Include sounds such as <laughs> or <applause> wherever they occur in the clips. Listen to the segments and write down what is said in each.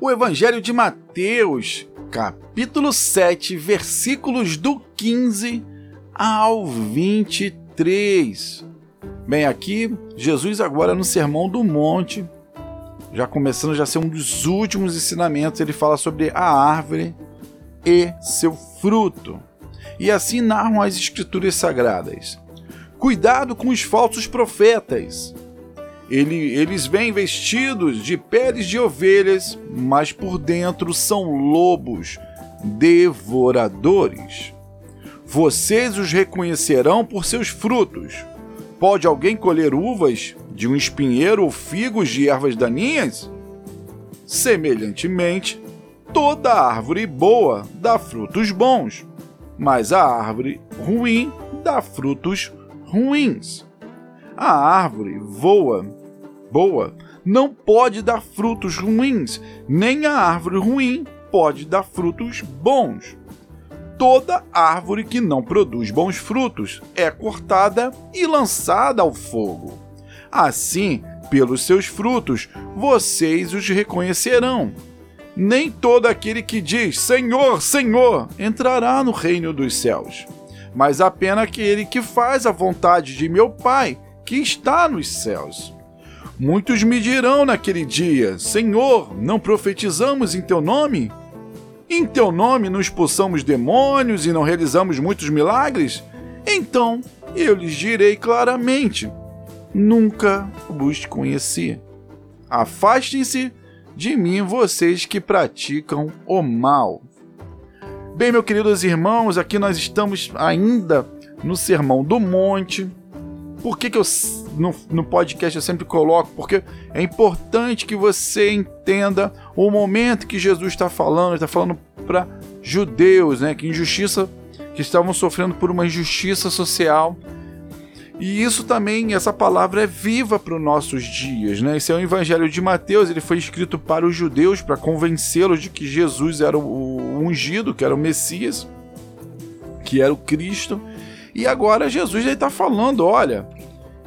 O Evangelho de Mateus, capítulo 7, versículos do 15 ao 23. Bem, aqui Jesus agora no Sermão do Monte, já começando já a ser um dos últimos ensinamentos, ele fala sobre a árvore e seu fruto. E assim narram as escrituras sagradas. Cuidado com os falsos profetas. Ele, eles vêm vestidos de peles de ovelhas, mas por dentro são lobos devoradores. Vocês os reconhecerão por seus frutos. Pode alguém colher uvas de um espinheiro ou figos de ervas daninhas? Semelhantemente, toda árvore boa dá frutos bons, mas a árvore ruim dá frutos ruins. A árvore voa, boa, não pode dar frutos ruins, nem a árvore ruim pode dar frutos bons. Toda árvore que não produz bons frutos é cortada e lançada ao fogo. Assim, pelos seus frutos, vocês os reconhecerão. Nem todo aquele que diz Senhor, Senhor entrará no reino dos céus, mas apenas aquele que faz a vontade de meu Pai que está nos céus. Muitos me dirão naquele dia: Senhor, não profetizamos em teu nome? Em teu nome não expulsamos demônios e não realizamos muitos milagres? Então eu lhes direi claramente: nunca vos conheci. Afastem-se de mim, vocês que praticam o mal. Bem, meus queridos irmãos, aqui nós estamos ainda no Sermão do Monte. Por que, que eu no, no podcast eu sempre coloco? Porque é importante que você entenda o momento que Jesus está falando. Está falando para judeus, né? Que injustiça, que estavam sofrendo por uma injustiça social e isso também, essa palavra é viva para os nossos dias, né? Esse é o Evangelho de Mateus, ele foi escrito para os judeus para convencê-los de que Jesus era o ungido, que era o Messias, que era o Cristo. E agora Jesus está falando, olha,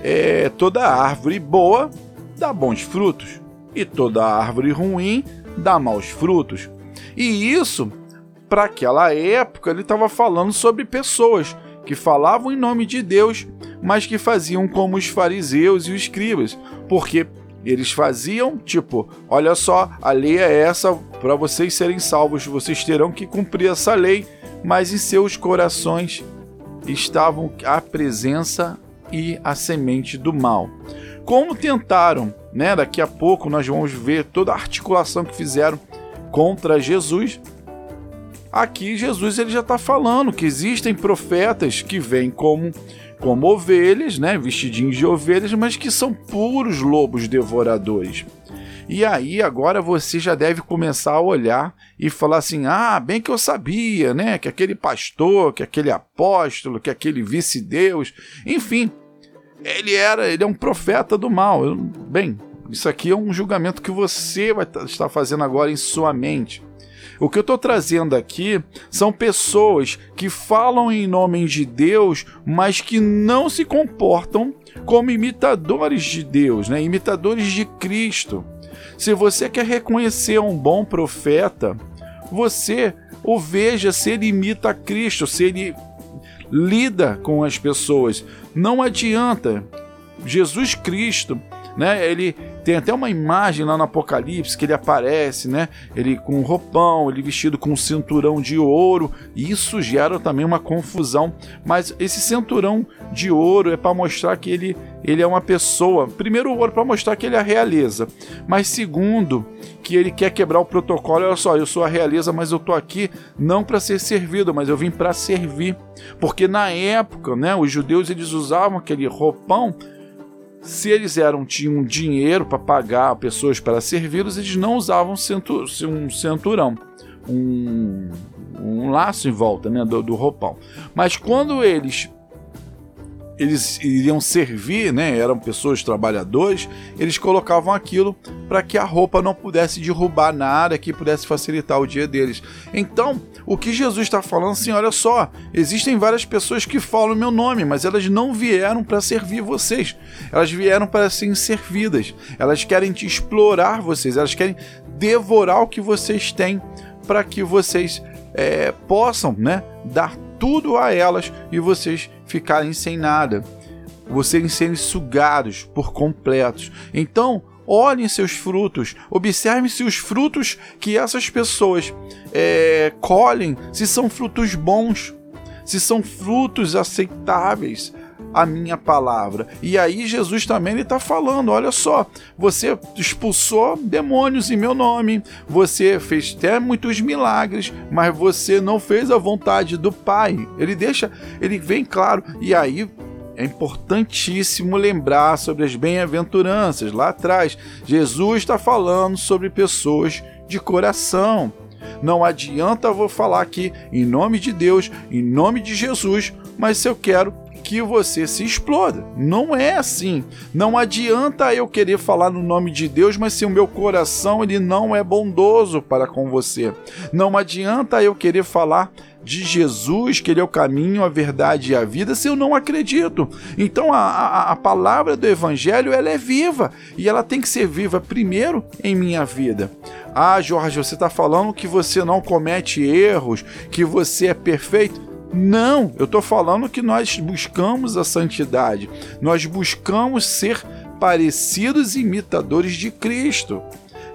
é, toda árvore boa dá bons frutos e toda árvore ruim dá maus frutos. E isso, para aquela época, ele estava falando sobre pessoas que falavam em nome de Deus, mas que faziam como os fariseus e os escribas, porque eles faziam tipo, olha só, a lei é essa, para vocês serem salvos, vocês terão que cumprir essa lei, mas em seus corações estavam a presença e a semente do mal. Como tentaram, né? Daqui a pouco nós vamos ver toda a articulação que fizeram contra Jesus, Aqui Jesus ele já está falando que existem profetas que vêm como como ovelhas, né, vestidinhos de ovelhas, mas que são puros lobos devoradores. E aí agora você já deve começar a olhar e falar assim: "Ah, bem que eu sabia, né, que aquele pastor, que aquele apóstolo, que aquele vice-deus, enfim, ele era, ele é um profeta do mal". Eu, bem, isso aqui é um julgamento que você vai estar fazendo agora em sua mente. O que eu estou trazendo aqui são pessoas que falam em nome de Deus, mas que não se comportam como imitadores de Deus, né? imitadores de Cristo. Se você quer reconhecer um bom profeta, você o veja se ele imita Cristo, se ele lida com as pessoas. Não adianta. Jesus Cristo, né? Ele tem até uma imagem lá no Apocalipse que ele aparece, né? Ele com um roupão, ele vestido com um cinturão de ouro. E isso gera também uma confusão. Mas esse cinturão de ouro é para mostrar que ele, ele é uma pessoa. Primeiro, o ouro para mostrar que ele é a realeza. Mas segundo, que ele quer quebrar o protocolo. Olha só, eu sou a realeza, mas eu tô aqui não para ser servido, mas eu vim para servir. Porque na época, né, os judeus eles usavam aquele roupão se eles eram tinham dinheiro para pagar pessoas para servi-los, eles não usavam um cinturão, um, um laço em volta né, do, do roupão. Mas quando eles eles iriam servir, né, eram pessoas trabalhadores, eles colocavam aquilo para que a roupa não pudesse derrubar nada, que pudesse facilitar o dia deles. Então, o que Jesus está falando assim, olha só, existem várias pessoas que falam meu nome, mas elas não vieram para servir vocês. Elas vieram para serem servidas. Elas querem te explorar vocês, elas querem devorar o que vocês têm para que vocês é, possam, né, dar tudo a elas e vocês ficarem sem nada, vocês serem sugados por completos. Então, olhem seus frutos, observem se os frutos que essas pessoas é, colhem, se são frutos bons, se são frutos aceitáveis, a minha palavra. E aí Jesus também está falando: olha só, você expulsou demônios em meu nome, você fez até muitos milagres, mas você não fez a vontade do Pai. Ele deixa, ele vem claro. E aí é importantíssimo lembrar sobre as bem-aventuranças. Lá atrás, Jesus está falando sobre pessoas de coração. Não adianta eu vou falar aqui em nome de Deus, em nome de Jesus, mas se eu quero que você se exploda. Não é assim. Não adianta eu querer falar no nome de Deus, mas se o meu coração ele não é bondoso para com você. Não adianta eu querer falar de Jesus, que ele é o caminho, a verdade e a vida, se eu não acredito. Então a, a, a, palavra do Evangelho ela é viva e ela tem que ser viva primeiro em minha vida. Ah, Jorge, você está falando que você não comete erros, que você é perfeito. Não, eu estou falando que nós buscamos a santidade, nós buscamos ser parecidos imitadores de Cristo.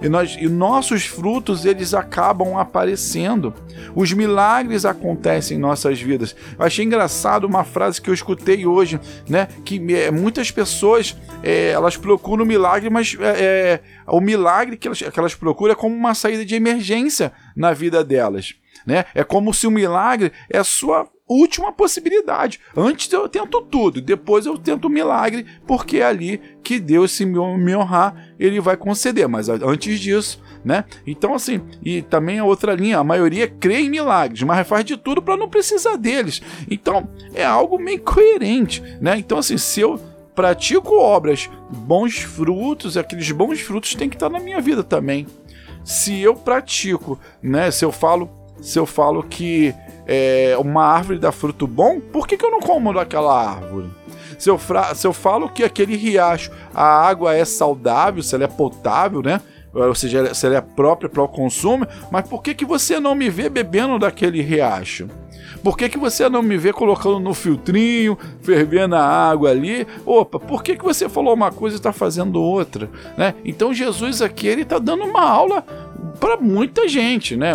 E, nós, e nossos frutos eles acabam aparecendo. Os milagres acontecem em nossas vidas. Eu achei engraçado uma frase que eu escutei hoje, né? Que é, muitas pessoas é, elas procuram milagre, mas é, é, o milagre que elas, que elas procuram é como uma saída de emergência na vida delas. Né? É como se o milagre é a sua última possibilidade. Antes eu tento tudo, depois eu tento o milagre, porque é ali que Deus, se me honrar, ele vai conceder. Mas antes disso, né? Então, assim, e também a outra linha, a maioria crê em milagres, mas faz de tudo para não precisar deles. Então, é algo meio coerente, né? Então, assim, se eu pratico obras, bons frutos, aqueles bons frutos têm que estar na minha vida também. Se eu pratico, né? Se eu falo se eu falo que é, uma árvore dá fruto bom, por que, que eu não como daquela árvore? Se eu, se eu falo que aquele riacho, a água é saudável, se ela é potável, né? Ou seja, se ela é própria para o consumo, mas por que, que você não me vê bebendo daquele riacho? Por que, que você não me vê colocando no filtrinho, fervendo a água ali? Opa, por que, que você falou uma coisa e está fazendo outra? Né? Então Jesus aqui ele está dando uma aula para muita gente, né?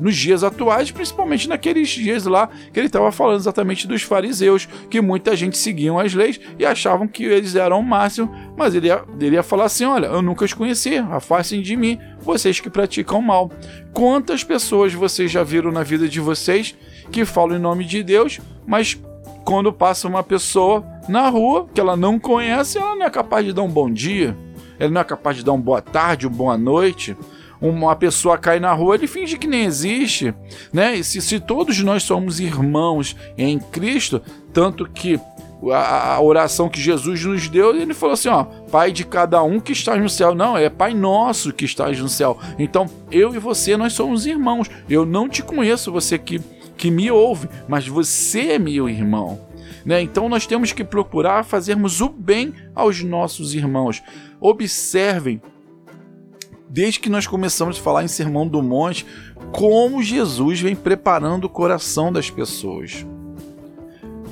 Nos dias atuais, principalmente naqueles dias lá que ele estava falando exatamente dos fariseus, que muita gente seguiam as leis e achavam que eles eram o máximo, mas ele ia, ele ia falar assim: olha, eu nunca os conheci, afastem de mim, vocês que praticam mal. Quantas pessoas vocês já viram na vida de vocês que falam em nome de Deus, mas quando passa uma pessoa na rua que ela não conhece, ela não é capaz de dar um bom dia, ela não é capaz de dar uma boa tarde, uma boa noite uma pessoa cai na rua, ele finge que nem existe, né? E se, se todos nós somos irmãos em Cristo, tanto que a, a, oração que Jesus nos deu, ele falou assim: ó, Pai de cada um que está no céu. Não, é Pai nosso que está no céu. Então, eu e você, nós somos irmãos. Eu não te conheço, você que, que me ouve, mas você é meu irmão. Né? Então, nós temos que procurar fazermos o bem aos nossos irmãos. Observem desde que nós começamos a falar em Sermão do Monte, como Jesus vem preparando o coração das pessoas.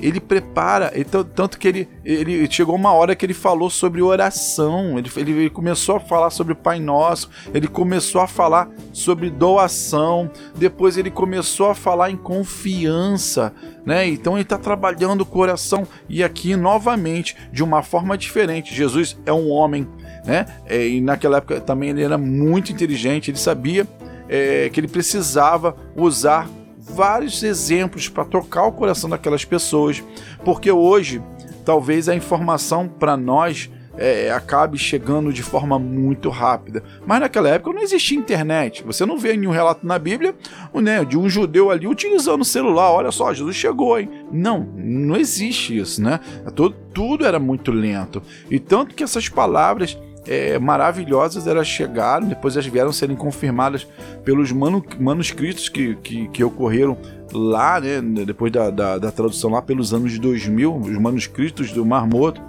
Ele prepara, então, tanto que ele, ele chegou uma hora que ele falou sobre oração, ele, ele começou a falar sobre o Pai Nosso, ele começou a falar sobre doação, depois ele começou a falar em confiança, né? Então ele está trabalhando o coração e aqui novamente de uma forma diferente. Jesus é um homem né? É, e naquela época também ele era muito inteligente, ele sabia é, que ele precisava usar vários exemplos para tocar o coração daquelas pessoas, porque hoje talvez a informação para nós é, acabe chegando de forma muito rápida. Mas naquela época não existia internet. Você não vê nenhum relato na Bíblia né, de um judeu ali utilizando o celular. Olha só, Jesus chegou, hein? Não, não existe isso, né? Tudo, tudo era muito lento. E tanto que essas palavras é, maravilhosas elas chegaram, depois elas vieram serem confirmadas pelos manu manuscritos que, que, que, ocorreram lá, né, depois da, da, da, tradução lá pelos anos 2000, os manuscritos do Mar Morto.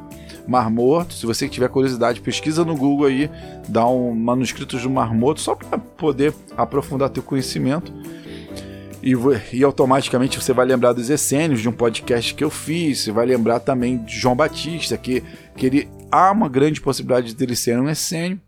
Mar Morto, se você tiver curiosidade, pesquisa no Google aí, dá um manuscritos do Mar Morto, só para poder aprofundar teu conhecimento. E, e, automaticamente você vai lembrar dos essênios de um podcast que eu fiz, você vai lembrar também de João Batista, que, que ele há uma grande possibilidade de ele ser um essênio,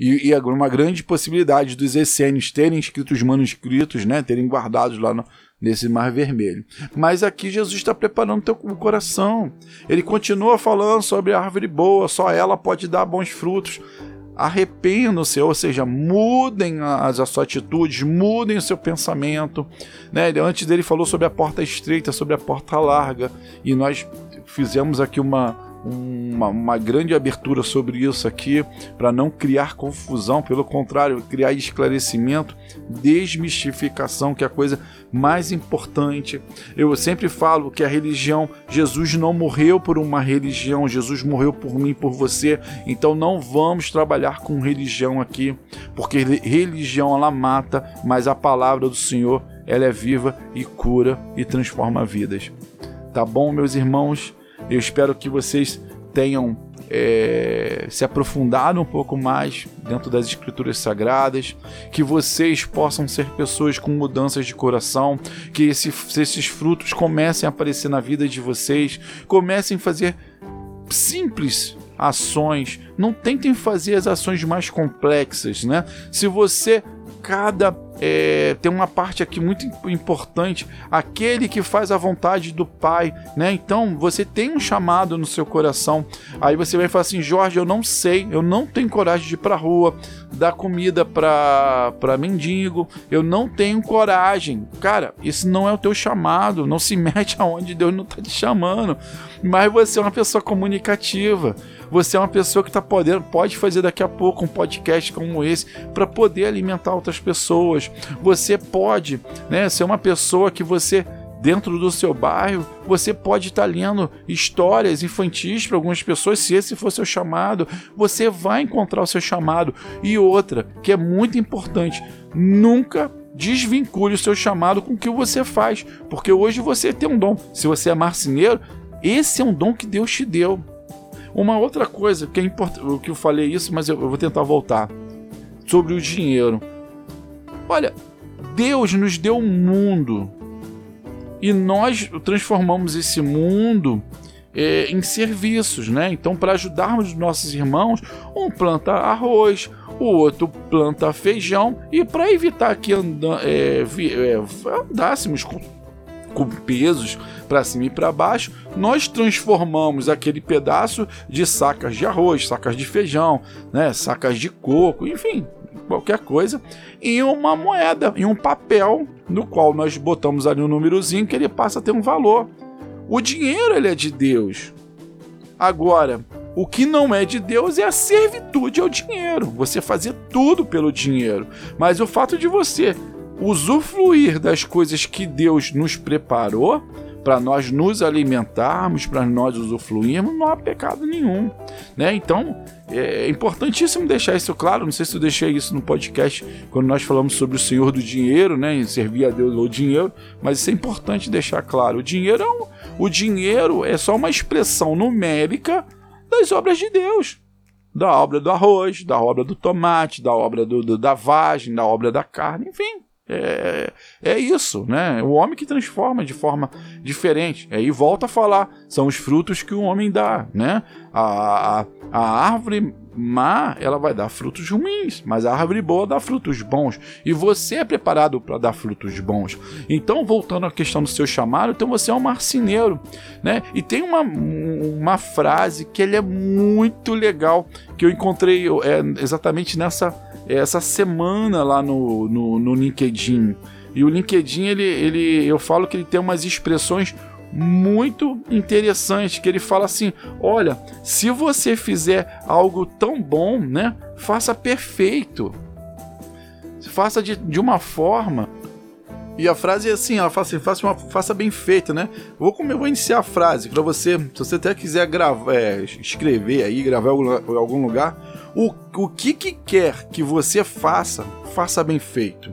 e, e uma grande possibilidade dos essênios terem escrito os manuscritos, né, terem guardados lá no, nesse mar vermelho. Mas aqui Jesus está preparando teu coração. Ele continua falando sobre a árvore boa, só ela pode dar bons frutos arrependam-se, ou seja, mudem as, as suas atitudes, mudem o seu pensamento. Né? Antes dele falou sobre a porta estreita, sobre a porta larga, e nós fizemos aqui uma, uma, uma, grande abertura sobre isso aqui, para não criar confusão, pelo contrário, criar esclarecimento, desmistificação, que é a coisa mais importante. Eu sempre falo que a religião, Jesus não morreu por uma religião, Jesus morreu por mim, por você. Então não vamos trabalhar com religião aqui, porque religião ela mata, mas a palavra do Senhor ela é viva e cura e transforma vidas. Tá bom, meus irmãos? Eu espero que vocês tenham é, se aprofundado um pouco mais dentro das escrituras sagradas, que vocês possam ser pessoas com mudanças de coração, que esse, esses frutos comecem a aparecer na vida de vocês, comecem a fazer simples ações, não tentem fazer as ações mais complexas, né? Se você cada é, tem uma parte aqui muito importante, aquele que faz a vontade do Pai, né? Então você tem um chamado no seu coração. Aí você vai falar assim, Jorge, eu não sei, eu não tenho coragem de ir para rua, dar comida para para mendigo, eu não tenho coragem. Cara, isso não é o teu chamado, não se <laughs> mete aonde Deus não está te chamando. Mas você é uma pessoa comunicativa. Você é uma pessoa que tá podendo, pode fazer daqui a pouco um podcast como esse para poder alimentar outras pessoas. Você pode, né, ser uma pessoa que você dentro do seu bairro, você pode estar lendo histórias infantis para algumas pessoas, se esse for seu chamado, você vai encontrar o seu chamado. E outra, que é muito importante, nunca desvincule o seu chamado com o que você faz, porque hoje você tem um dom. Se você é marceneiro, esse é um dom que Deus te deu. Uma outra coisa que é importante, que eu falei isso, mas eu vou tentar voltar sobre o dinheiro. Olha, Deus nos deu um mundo e nós transformamos esse mundo é, em serviços, né? Então, para ajudarmos os nossos irmãos, um planta arroz, o outro planta feijão e para evitar que anda, é, é, andássemos com com pesos para cima e para baixo, nós transformamos aquele pedaço de sacas de arroz, sacas de feijão, né, sacas de coco, enfim, qualquer coisa, em uma moeda, em um papel, no qual nós botamos ali um númerozinho que ele passa a ter um valor. O dinheiro ele é de Deus. Agora, o que não é de Deus é a servitude ao dinheiro. Você fazer tudo pelo dinheiro. Mas o fato de você usufruir das coisas que Deus nos preparou para nós nos alimentarmos, para nós usufruirmos, não há pecado nenhum, né? Então é importantíssimo deixar isso claro. Não sei se eu deixei isso no podcast quando nós falamos sobre o Senhor do dinheiro, né? E servir a Deus o dinheiro, mas isso é importante deixar claro. O dinheiro é, um, o dinheiro é só uma expressão numérica das obras de Deus da obra do arroz, da obra do tomate, da obra do, do, da vagem, da obra da carne, enfim. É, é isso, né? O homem que transforma de forma diferente. Aí volta a falar, são os frutos que o homem dá, né? A, a, a árvore má, ela vai dar frutos ruins, mas a árvore boa dá frutos bons. E você é preparado para dar frutos bons. Então, voltando à questão do seu chamado, então você é um marceneiro, né? E tem uma, uma frase que ele é muito legal, que eu encontrei é, exatamente nessa essa semana lá no, no, no LinkedIn. E o LinkedIn, ele, ele, eu falo que ele tem umas expressões muito interessante que ele fala assim: "Olha, se você fizer algo tão bom, né, faça perfeito. Faça de, de uma forma e a frase é assim, ela fala assim, faça, uma, faça bem feita, né? Vou, vou iniciar a frase para você, se você até quiser gravar, é, escrever aí, gravar em algum, algum lugar, o, o que que quer que você faça, faça bem feito.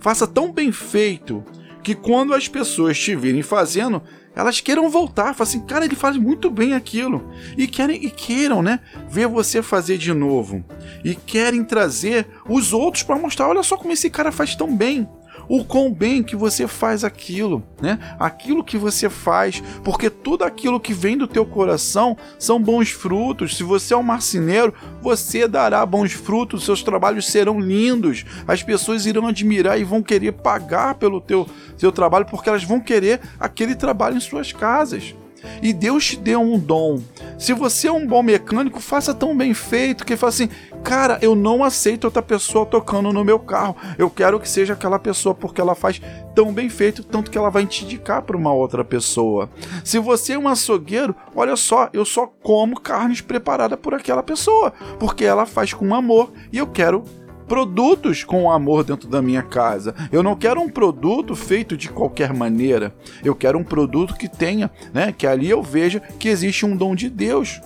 Faça tão bem feito que quando as pessoas te virem fazendo, elas queiram voltar, falam assim, cara, ele faz muito bem aquilo. E querem e queiram, né, ver você fazer de novo. E querem trazer os outros para mostrar, olha só como esse cara faz tão bem o quão bem que você faz aquilo, né? Aquilo que você faz, porque tudo aquilo que vem do teu coração são bons frutos. Se você é um marceneiro, você dará bons frutos, seus trabalhos serão lindos. As pessoas irão admirar e vão querer pagar pelo teu, teu trabalho, porque elas vão querer aquele trabalho em suas casas. E Deus te deu um dom. Se você é um bom mecânico, faça tão bem feito que fala assim: cara, eu não aceito outra pessoa tocando no meu carro. Eu quero que seja aquela pessoa porque ela faz tão bem feito, tanto que ela vai te indicar para uma outra pessoa. Se você é um açougueiro, olha só, eu só como carnes preparadas por aquela pessoa, porque ela faz com amor e eu quero produtos com amor dentro da minha casa. Eu não quero um produto feito de qualquer maneira. Eu quero um produto que tenha, né, que ali eu veja que existe um dom de Deus.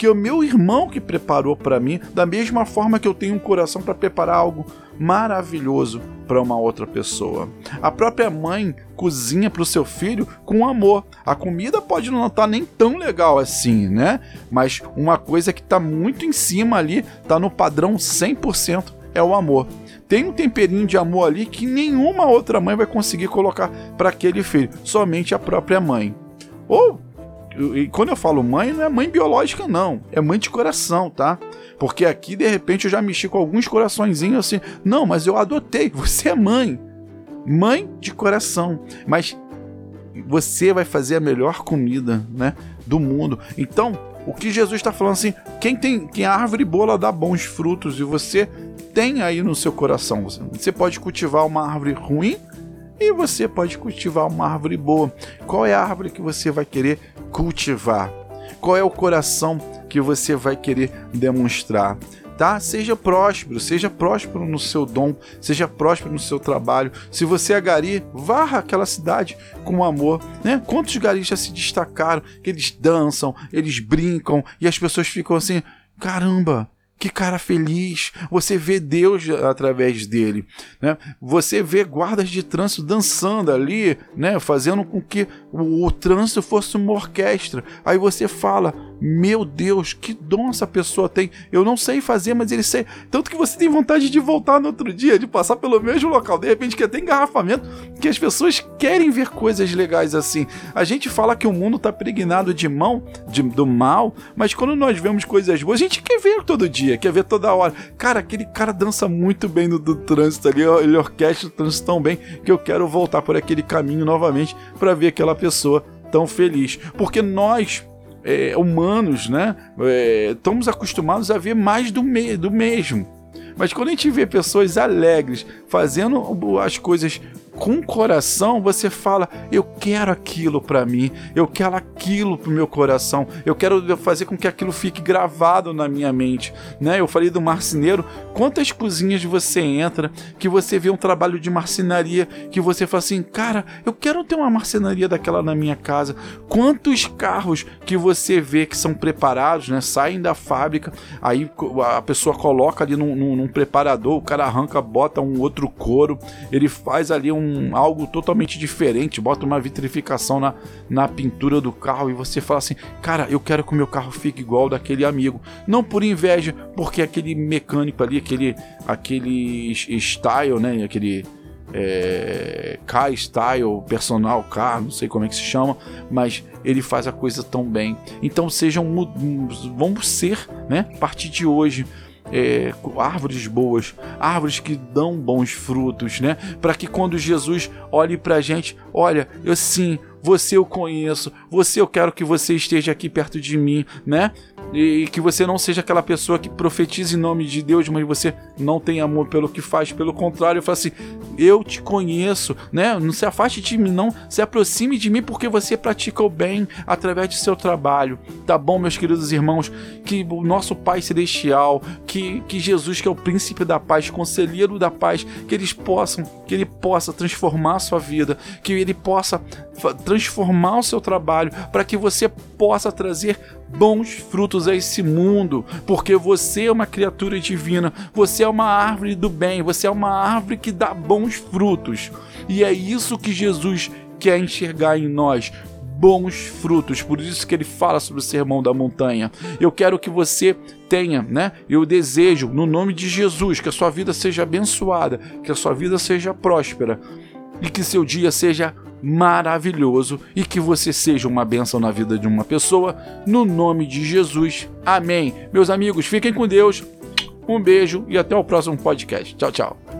Que o meu irmão que preparou para mim, da mesma forma que eu tenho um coração para preparar algo maravilhoso para uma outra pessoa. A própria mãe cozinha para o seu filho com amor. A comida pode não estar tá nem tão legal assim, né? Mas uma coisa que está muito em cima ali, está no padrão 100% é o amor. Tem um temperinho de amor ali que nenhuma outra mãe vai conseguir colocar para aquele filho, somente a própria mãe. Ou, e quando eu falo mãe, não é mãe biológica, não, é mãe de coração, tá? Porque aqui de repente eu já mexi com alguns coraçõezinhos assim, não, mas eu adotei, <laughs> você é mãe. Mãe de coração, mas você vai fazer a melhor comida, né, do mundo. Então, o que Jesus está falando assim, quem tem, quem a árvore boa dá bons frutos e você tem aí no seu coração. Você pode cultivar uma árvore ruim e você pode cultivar uma árvore boa. Qual é a árvore que você vai querer cultivar? Qual é o coração que você vai querer demonstrar? Tá? Seja próspero, seja próspero no seu dom, seja próspero no seu trabalho. Se você é gari, varra aquela cidade com amor, né? Quantos garis já se destacaram, que eles dançam, eles brincam e as pessoas ficam assim, caramba, que cara feliz! Você vê Deus através dele, né? Você vê guardas de trânsito dançando ali, né? Fazendo com que o, o trânsito fosse uma orquestra. Aí você fala: Meu Deus, que dom essa pessoa tem! Eu não sei fazer, mas ele sei. Tanto que você tem vontade de voltar no outro dia, de passar pelo mesmo local. De repente, que tem engarrafamento, que as pessoas querem ver coisas legais assim. A gente fala que o mundo está pregnado de mão, de, do mal, mas quando nós vemos coisas boas, a gente quer ver todo dia, quer ver toda hora. Cara, aquele cara dança muito bem no do trânsito ali, ele orquestra o trânsito tão bem que eu quero voltar por aquele caminho novamente para ver aquela pessoa tão feliz. Porque nós, é, humanos, né, é, estamos acostumados a ver mais do, me do mesmo. Mas quando a gente vê pessoas alegres fazendo as coisas com coração você fala: eu quero aquilo para mim, eu quero aquilo pro meu coração, eu quero fazer com que aquilo fique gravado na minha mente, né? Eu falei do marceneiro, quantas cozinhas você entra que você vê um trabalho de marcenaria que você fala assim: cara, eu quero ter uma marcenaria daquela na minha casa. Quantos carros que você vê que são preparados, né? Saem da fábrica, aí a pessoa coloca ali num, num, num preparador, o cara arranca, bota um outro couro, ele faz ali um algo totalmente diferente, bota uma vitrificação na, na pintura do carro e você fala assim: cara, eu quero que o meu carro fique igual daquele amigo. Não por inveja, porque aquele mecânico ali, aquele, aquele style, né? Aquele é, style, personal car, não sei como é que se chama, mas ele faz a coisa tão bem. Então sejam, vamos ser, né? A partir de hoje é, árvores boas, árvores que dão bons frutos, né? Para que quando Jesus olhe para a gente, olha, eu sim, você eu conheço, você eu quero que você esteja aqui perto de mim, né? E, que você não seja aquela pessoa que profetiza em nome de Deus, mas você não tem amor pelo que faz. Pelo contrário, eu falo assim: eu te conheço, né? Não se afaste de mim, não se aproxime de mim porque você pratica o bem através de seu trabalho. Tá bom, meus queridos irmãos? Que o nosso Pai Celestial, que, que Jesus, que é o príncipe da paz, conselheiro da paz, que eles possam, que ele possa transformar a sua vida, que ele possa transformar o seu trabalho para que você possa trazer bons frutos a esse mundo, porque você é uma criatura divina, você é uma árvore do bem, você é uma árvore que dá bons frutos. E é isso que Jesus quer enxergar em nós, bons frutos. Por isso que ele fala sobre o sermão da montanha. Eu quero que você tenha, né? Eu desejo, no nome de Jesus, que a sua vida seja abençoada, que a sua vida seja próspera e que seu dia seja maravilhoso e que você seja uma bênção na vida de uma pessoa, no nome de Jesus. Amém. Meus amigos, fiquem com Deus. Um beijo e até o próximo podcast. Tchau, tchau.